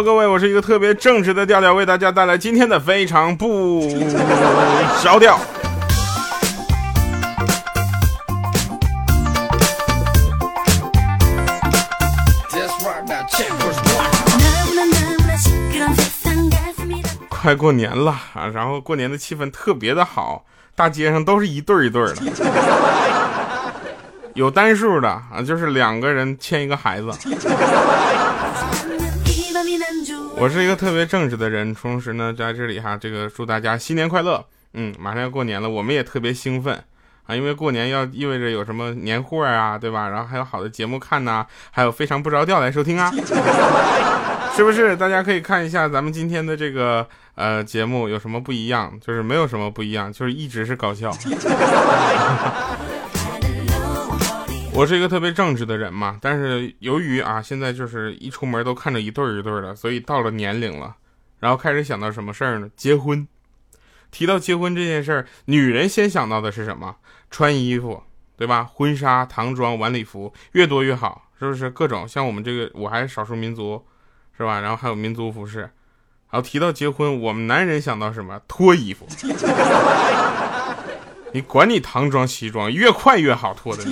Hello，各位，我是一个特别正直的调调，为大家带来今天的非常不着调。快过年了啊，然后过年的气氛特别的好，大街上都是一对一对的，有单数的啊，就是两个人牵一个孩子。我是一个特别正直的人，同时呢，在这里哈，这个祝大家新年快乐。嗯，马上要过年了，我们也特别兴奋啊，因为过年要意味着有什么年货啊，对吧？然后还有好的节目看呐，还有非常不着调来收听啊。是不是？大家可以看一下咱们今天的这个呃节目有什么不一样？就是没有什么不一样，就是一直是搞笑。我是一个特别正直的人嘛，但是由于啊现在就是一出门都看着一对儿一对儿的，所以到了年龄了，然后开始想到什么事儿呢？结婚。提到结婚这件事儿，女人先想到的是什么？穿衣服，对吧？婚纱、唐装、晚礼服，越多越好，是不是？各种像我们这个，我还是少数民族。是吧？然后还有民族服饰，然后提到结婚，我们男人想到什么？脱衣服。你管你唐装西装，越快越好脱的。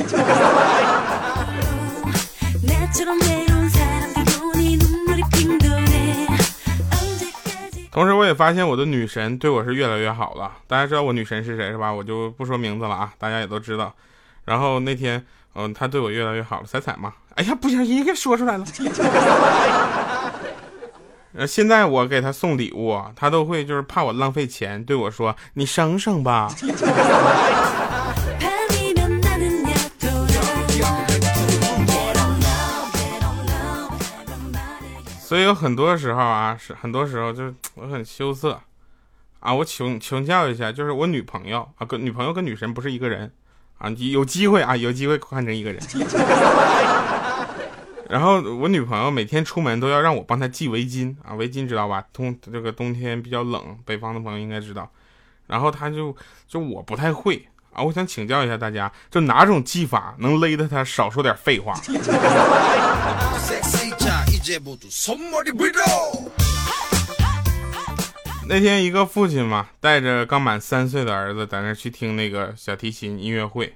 同时，我也发现我的女神对我是越来越好了。大家知道我女神是谁是吧？我就不说名字了啊，大家也都知道。然后那天，嗯，她对我越来越好了，彩彩嘛。哎呀，不小心给说出来了。呃，现在我给他送礼物，他都会就是怕我浪费钱，对我说：“你省省吧。”所以有很多时候啊，是很多时候就是我很羞涩啊。我请请教一下，就是我女朋友啊，跟女朋友跟女神不是一个人啊。有机会啊，有机会换成一个人。然后我女朋友每天出门都要让我帮她系围巾啊，围巾知道吧？冬这个冬天比较冷，北方的朋友应该知道。然后她就就我不太会啊，我想请教一下大家，就哪种系法能勒得她少说点废话？那天一个父亲嘛，带着刚满三岁的儿子在那去听那个小提琴音乐会。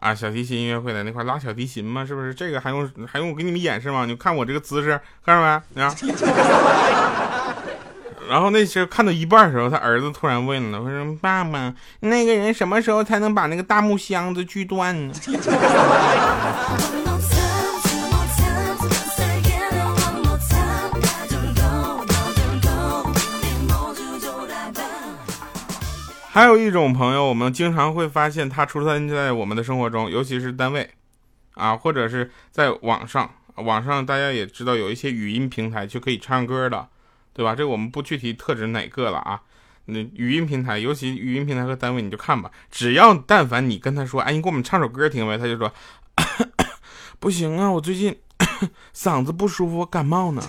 啊，小提琴音乐会在那块拉小提琴吗，是不是？这个还用还用我给你们演示吗？你看我这个姿势，看着没？然后那时候看到一半的时候，他儿子突然问了：“他说爸爸，那个人什么时候才能把那个大木箱子锯断呢？” 还有一种朋友，我们经常会发现他出现在我们的生活中，尤其是单位，啊，或者是在网上。网上大家也知道有一些语音平台就可以唱歌的，对吧？这我们不具体特指哪个了啊。那语音平台，尤其语音平台和单位，你就看吧。只要但凡你跟他说，哎，你给我们唱首歌听呗，他就说，不行啊，我最近 嗓子不舒服，感冒呢。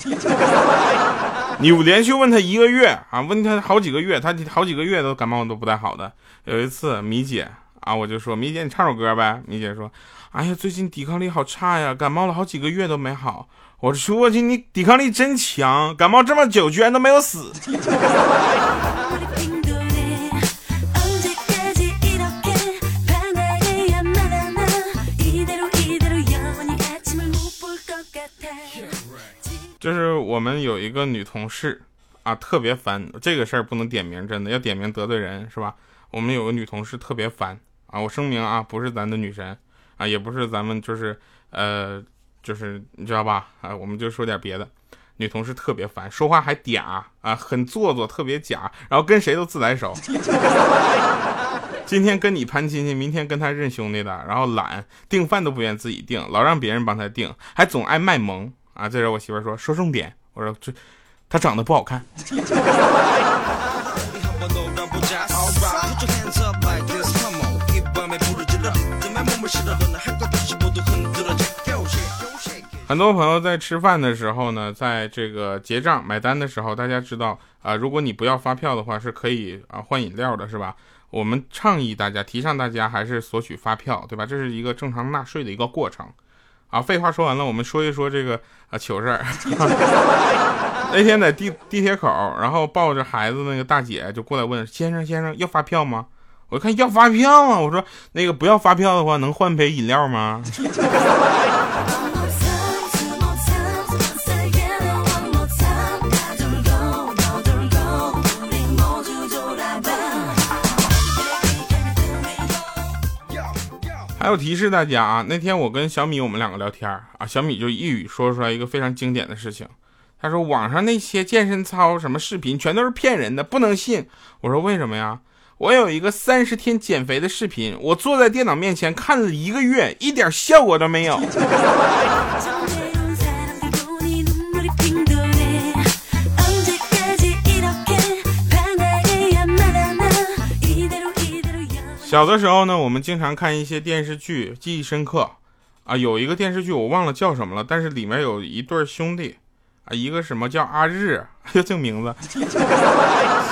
你连续问他一个月啊，问他好几个月，他好几个月都感冒都不太好的。有一次，米姐啊，我就说米姐，你唱首歌呗。米姐说，哎呀，最近抵抗力好差呀，感冒了好几个月都没好。我说我去，你抵抗力真强，感冒这么久居然都没有死。就是我们有一个女同事啊，特别烦。这个事儿不能点名，真的要点名得罪人是吧？我们有个女同事特别烦啊，我声明啊，不是咱的女神啊，也不是咱们就是呃，就是你知道吧？啊，我们就说点别的。女同事特别烦，说话还嗲啊，很做作，特别假，然后跟谁都自来熟。今天跟你攀亲戚，明天跟他认兄弟的，然后懒，订饭都不愿自己订，老让别人帮他订，还总爱卖萌。啊！这时候我媳妇说说重点，我说这他长得不好看。很多朋友在吃饭的时候呢，在这个结账买单的时候，大家知道啊，如果你不要发票的话，是可以啊换饮料的，是吧？我们倡议大家，提倡大家还是索取发票，对吧？这是一个正常纳税的一个过程。啊，废话说完了，我们说一说这个啊糗事儿。那天在地地铁口，然后抱着孩子那个大姐就过来问先生先生要发票吗？我看要发票啊，我说那个不要发票的话能换杯饮料吗？还有提示大家啊，那天我跟小米我们两个聊天啊，小米就一语说出来一个非常经典的事情，他说网上那些健身操什么视频全都是骗人的，不能信。我说为什么呀？我有一个三十天减肥的视频，我坐在电脑面前看了一个月，一点效果都没有。小的时候呢，我们经常看一些电视剧，记忆深刻啊。有一个电视剧我忘了叫什么了，但是里面有一对兄弟啊，一个什么叫阿日，就这个名字。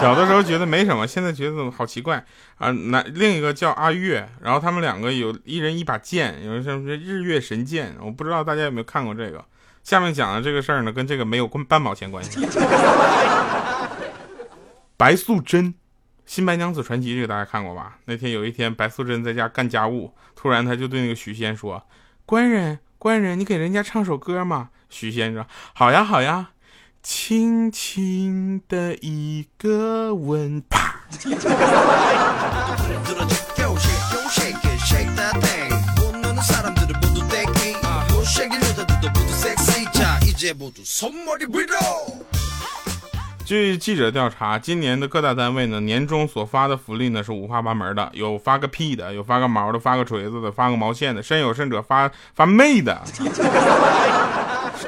小的时候觉得没什么，现在觉得好奇怪啊。那另一个叫阿月，然后他们两个有一人一把剑，有什么日月神剑，我不知道大家有没有看过这个。下面讲的这个事儿呢，跟这个没有半毛钱关系。白素贞。《新白娘子传奇》这个大家看过吧？那天有一天，白素贞在家干家务，突然她就对那个许仙说：“官人，官人，你给人家唱首歌嘛。”许仙说：“好呀，好呀。”轻轻的一个吻，啪！据记者调查，今年的各大单位呢，年终所发的福利呢是五花八门的，有发个屁的，有发个毛的，发个锤子的，发个毛线的，甚有甚者发发妹的，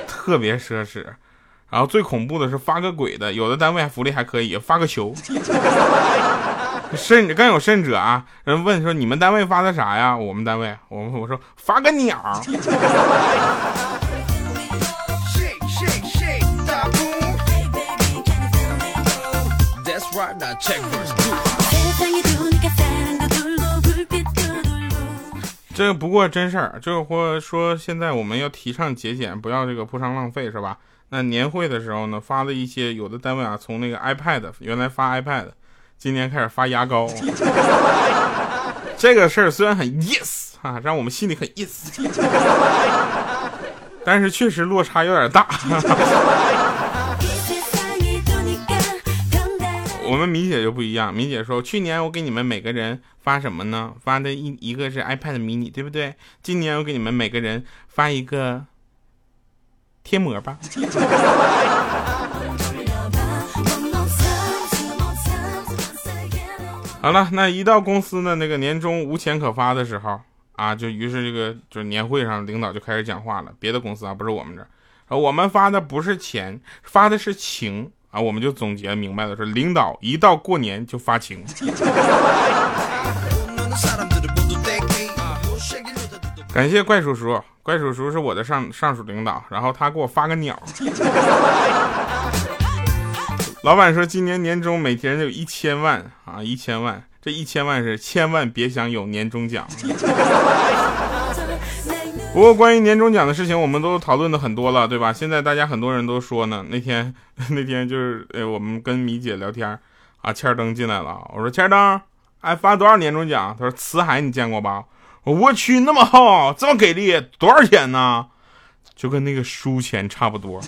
特别奢侈。然后最恐怖的是发个鬼的，有的单位福利还可以，发个球。甚更有甚者啊，人问说你们单位发的啥呀？我们单位，我们我说发个鸟。这不过真事儿，就是或说现在我们要提倡节俭，不要这个铺张浪费，是吧？那年会的时候呢，发的一些有的单位啊，从那个 iPad 原来发 iPad，今年开始发牙膏。这个事儿虽然很 yes 啊，让我们心里很 yes，但是确实落差有点大。我们米姐就不一样，米姐说，去年我给你们每个人发什么呢？发的一一个是 iPad mini，对不对？今年我给你们每个人发一个贴膜吧。好了，那一到公司呢，那个年终无钱可发的时候啊，就于是这个就是年会上，领导就开始讲话了。别的公司啊，不是我们这儿，我们发的不是钱，发的是情。啊，我们就总结明白了，说领导一到过年就发情。感谢怪叔叔，怪叔叔是我的上上属领导，然后他给我发个鸟。老板说今年年终每天有一千万啊，一千万，这一千万是千万别想有年终奖。不过关于年终奖的事情，我们都讨论的很多了，对吧？现在大家很多人都说呢，那天 那天就是哎，我们跟米姐聊天啊，欠灯进来了，我说欠灯，哎，发多少年终奖？他说辞海你见过吧？我去，那么厚，这么给力，多少钱呢？就跟那个书钱差不多。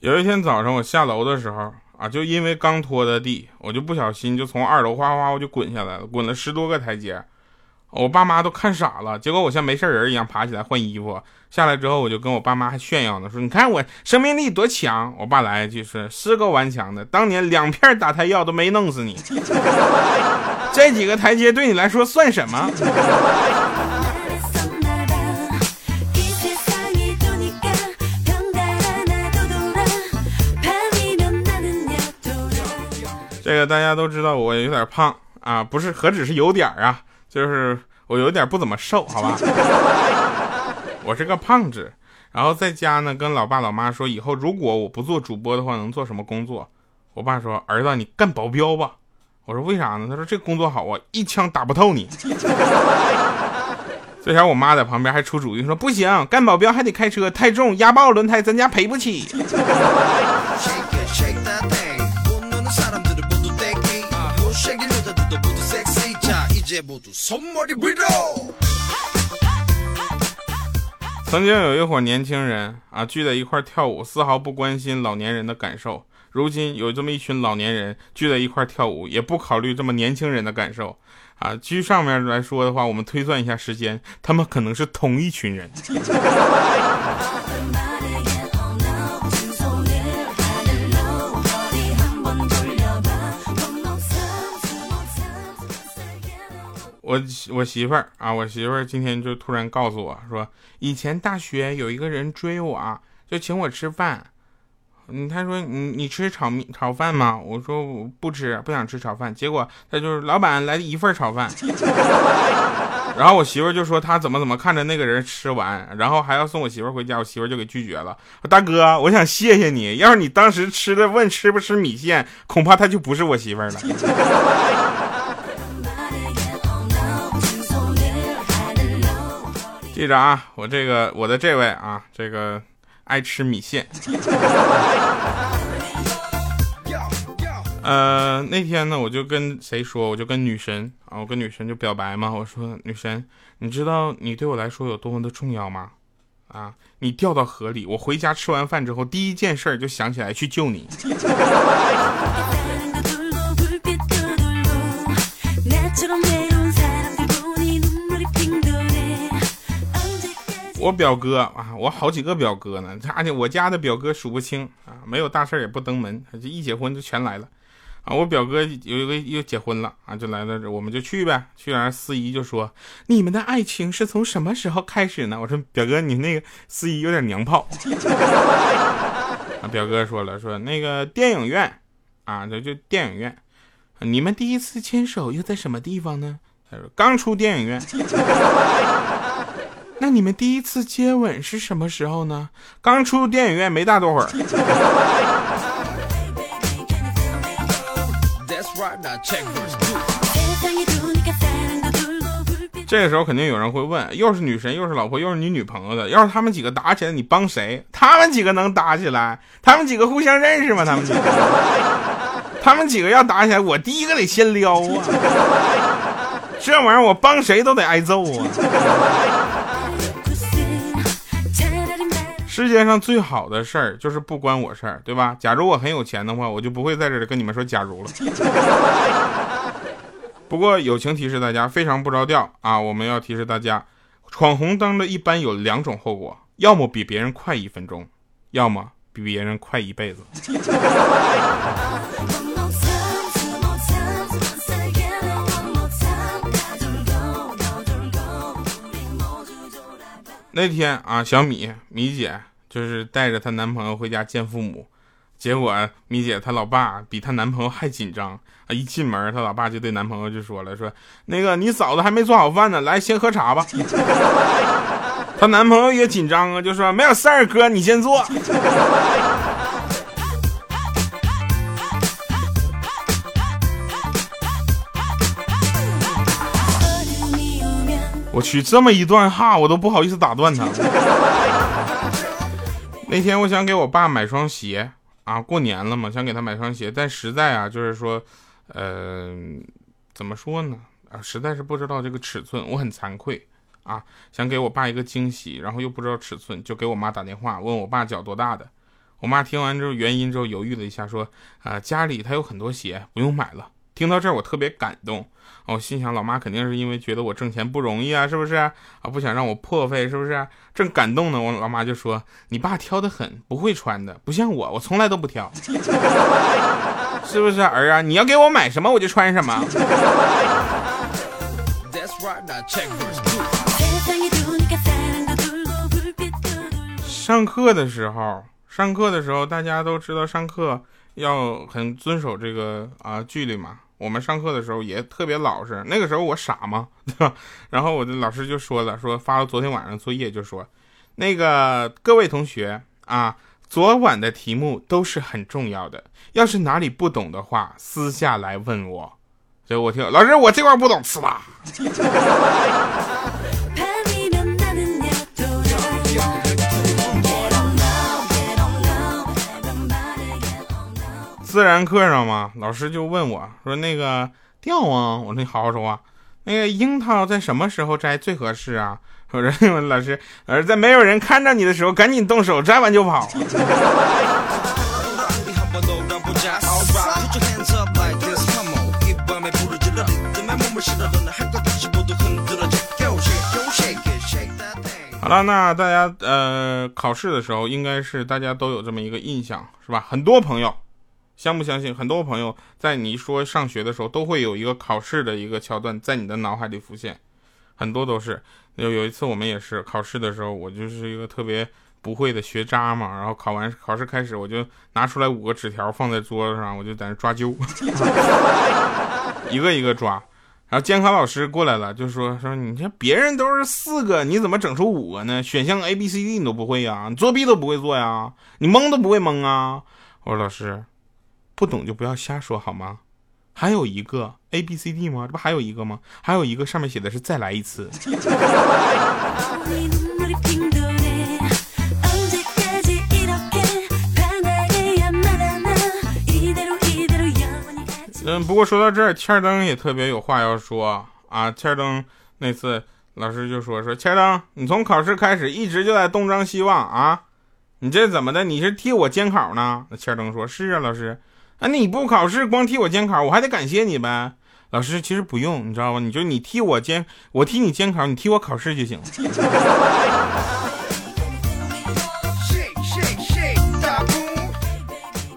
有一天早上我下楼的时候啊，就因为刚拖的地，我就不小心就从二楼哗哗我就滚下来了，滚了十多个台阶，我爸妈都看傻了。结果我像没事人一样爬起来换衣服，下来之后我就跟我爸妈还炫耀呢，说你看我生命力多强。我爸来一句说是够顽强的，当年两片打胎药都没弄死你，这几个台阶对你来说算什么？这个大家都知道，我有点胖啊，不是，何止是有点啊，就是我有点不怎么瘦，好吧？我是个胖子，然后在家呢，跟老爸老妈说，以后如果我不做主播的话，能做什么工作？我爸说：“儿子，你干保镖吧。”我说：“为啥呢？”他说：“这工作好啊，一枪打不透你。”这前我妈在旁边还出主意说：“不行，干保镖还得开车，太重，压爆轮胎，咱家赔不起。”曾经有一伙年轻人啊聚在一块跳舞，丝毫不关心老年人的感受。如今有这么一群老年人聚在一块跳舞，也不考虑这么年轻人的感受啊。据上面来说的话，我们推算一下时间，他们可能是同一群人。我我媳妇儿啊，我媳妇儿今天就突然告诉我说，以前大学有一个人追我，就请我吃饭。嗯，他说你你吃炒面炒饭吗？我说我不吃，不想吃炒饭。结果他就是老板来一份炒饭。然后我媳妇儿就说他怎么怎么看着那个人吃完，然后还要送我媳妇儿回家，我媳妇儿就给拒绝了。大哥，我想谢谢你，要是你当时吃的问吃不吃米线，恐怕他就不是我媳妇儿了。记着啊，我这个我的这位啊，这个爱吃米线。呃，那天呢，我就跟谁说，我就跟女神啊，我跟女神就表白嘛，我说女神，你知道你对我来说有多么的重要吗？啊，你掉到河里，我回家吃完饭之后，第一件事就想起来去救你。我表哥啊，我好几个表哥呢，而且我家的表哥数不清啊，没有大事也不登门，这一结婚就全来了啊。我表哥有一个又结婚了啊，就来到这，我们就去呗。去完司仪就说：“你们的爱情是从什么时候开始呢？”我说：“表哥，你那个司仪有点娘炮。”啊，表哥说了，说那个电影院啊，就就电影院，你们第一次牵手又在什么地方呢？他说：“刚出电影院。” 那你们第一次接吻是什么时候呢？刚出电影院没大多会儿。这个时候肯定有人会问，又是女神，又是老婆，又是你女朋友的，要是他们几个打起来，你帮谁？他们几个能打起来？他们几个互相认识吗？他们几个？他们几个要打起来，我第一个得先撩啊！这玩意儿我帮谁都得挨揍啊！世界上最好的事儿就是不关我事儿，对吧？假如我很有钱的话，我就不会在这里跟你们说假如了。不过友情提示大家，非常不着调啊！我们要提示大家，闯红灯的一般有两种后果：要么比别人快一分钟，要么比别人快一辈子。那天啊，小米米姐。就是带着她男朋友回家见父母，结果米姐她老爸比她男朋友还紧张啊！一进门，她老爸就对男朋友就说了：“说那个你嫂子还没做好饭呢，来先喝茶吧。”她男朋友也紧张啊，就说：“没有事儿，哥你先坐。”我去，这么一段哈，我都不好意思打断他。那天我想给我爸买双鞋啊，过年了嘛，想给他买双鞋，但实在啊，就是说，呃，怎么说呢？啊，实在是不知道这个尺寸，我很惭愧啊，想给我爸一个惊喜，然后又不知道尺寸，就给我妈打电话问我爸脚多大的。我妈听完之后原因之后犹豫了一下，说啊，家里他有很多鞋，不用买了。听到这儿，我特别感动。我心想，老妈肯定是因为觉得我挣钱不容易啊，是不是啊？不想让我破费，是不是？正感动呢，我老妈就说：“你爸挑的很，不会穿的，不像我，我从来都不挑，是不是儿啊？你要给我买什么，我就穿什么。”上课的时候，上课的时候，大家都知道上课要很遵守这个啊纪律嘛。我们上课的时候也特别老实，那个时候我傻嘛？对吧？然后我的老师就说了，说发了昨天晚上作业，就说，那个各位同学啊，昨晚的题目都是很重要的，要是哪里不懂的话，私下来问我。所以我听老师，我这块不懂，吃吧。自然课上嘛，老师就问我说：“那个调啊？”我说：“你好好说话。”那个樱桃在什么时候摘最合适啊？我说：“ 老师，而在没有人看着你的时候，赶紧动手，摘完就跑。”好了，那大家呃考试的时候，应该是大家都有这么一个印象，是吧？很多朋友。相不相信？很多朋友在你说上学的时候，都会有一个考试的一个桥段在你的脑海里浮现，很多都是。有有一次我们也是考试的时候，我就是一个特别不会的学渣嘛，然后考完考试开始，我就拿出来五个纸条放在桌子上，我就在那抓阄，一个一个抓。然后监考老师过来了，就说说你这别人都是四个，你怎么整出五个呢？选项 A B C D 你都不会呀？你作弊都不会做呀？你蒙都不会蒙啊？我说老师。不懂就不要瞎说好吗？还有一个 A B C D 吗？这不还有一个吗？还有一个上面写的是再来一次。嗯，不过说到这儿，千灯也特别有话要说啊。千灯那次老师就说说千灯，你从考试开始一直就在东张西望啊，你这怎么的？你是替我监考呢？那千灯说是啊，老师。啊，你不考试，光替我监考，我还得感谢你呗。老师，其实不用，你知道吗？你就你替我监，我替你监考，你替我考试就行了。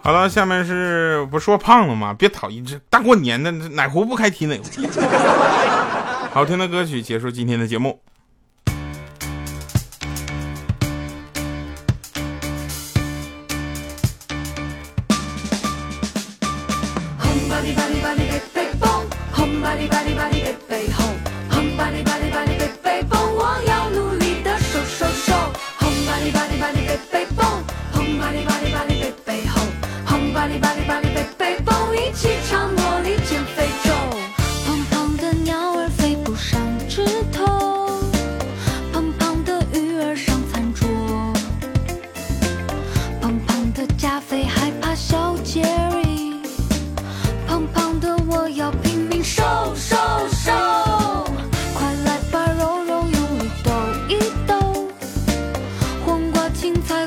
好了，下面是不说胖了吗？别讨厌，这大过年的哪壶不开提哪壶。好听的歌曲结束今天的节目。蹦！我要努力的瘦瘦瘦！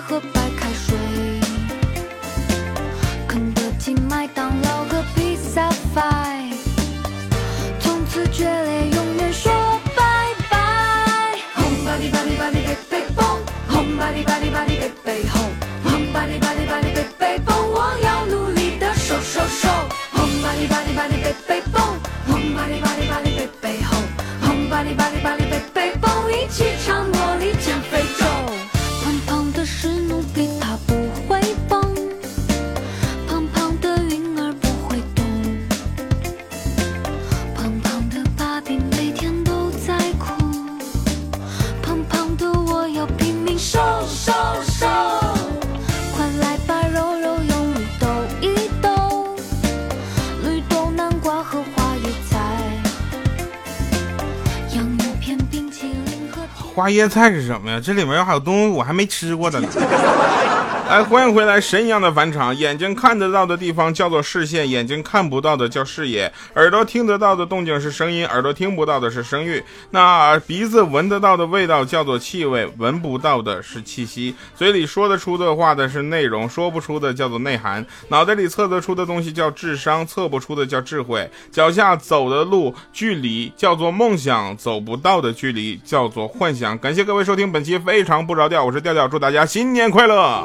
和白大叶菜是什么呀？这里面还有东西我还没吃过的呢。来，欢迎回来，神一样的返场。眼睛看得到的地方叫做视线，眼睛看不到的叫视野。耳朵听得到的动静是声音，耳朵听不到的是声誉。那鼻子闻得到的味道叫做气味，闻不到的是气息。嘴里说得出的话的是内容，说不出的叫做内涵。脑袋里测得出的东西叫智商，测不出的叫智慧。脚下走的路距离叫做梦想，走不到的距离叫做幻想。感谢各位收听本期非常不着调，我是调调，祝大家新年快乐。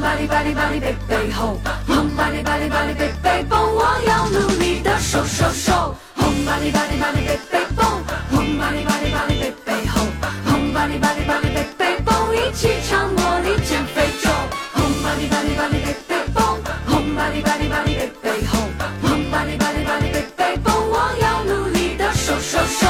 轰！巴里巴里巴里背背后，轰！巴里巴里巴里背背蹦，我要努力的瘦瘦瘦。轰！巴里巴里巴里背背后，轰！巴里巴里巴里背背蹦，一起唱《魔力减肥咒》。轰！巴里巴里巴里背背蹦，轰！巴里巴里巴里背背后，轰！巴里巴里巴里背背蹦，我要努力的瘦瘦瘦。